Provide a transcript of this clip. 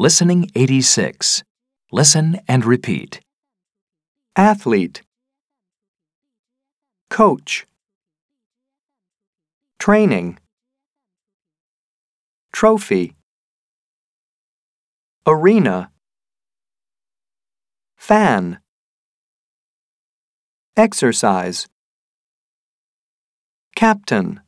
Listening 86. Listen and repeat. athlete, coach, training, trophy, arena, fan, exercise, captain.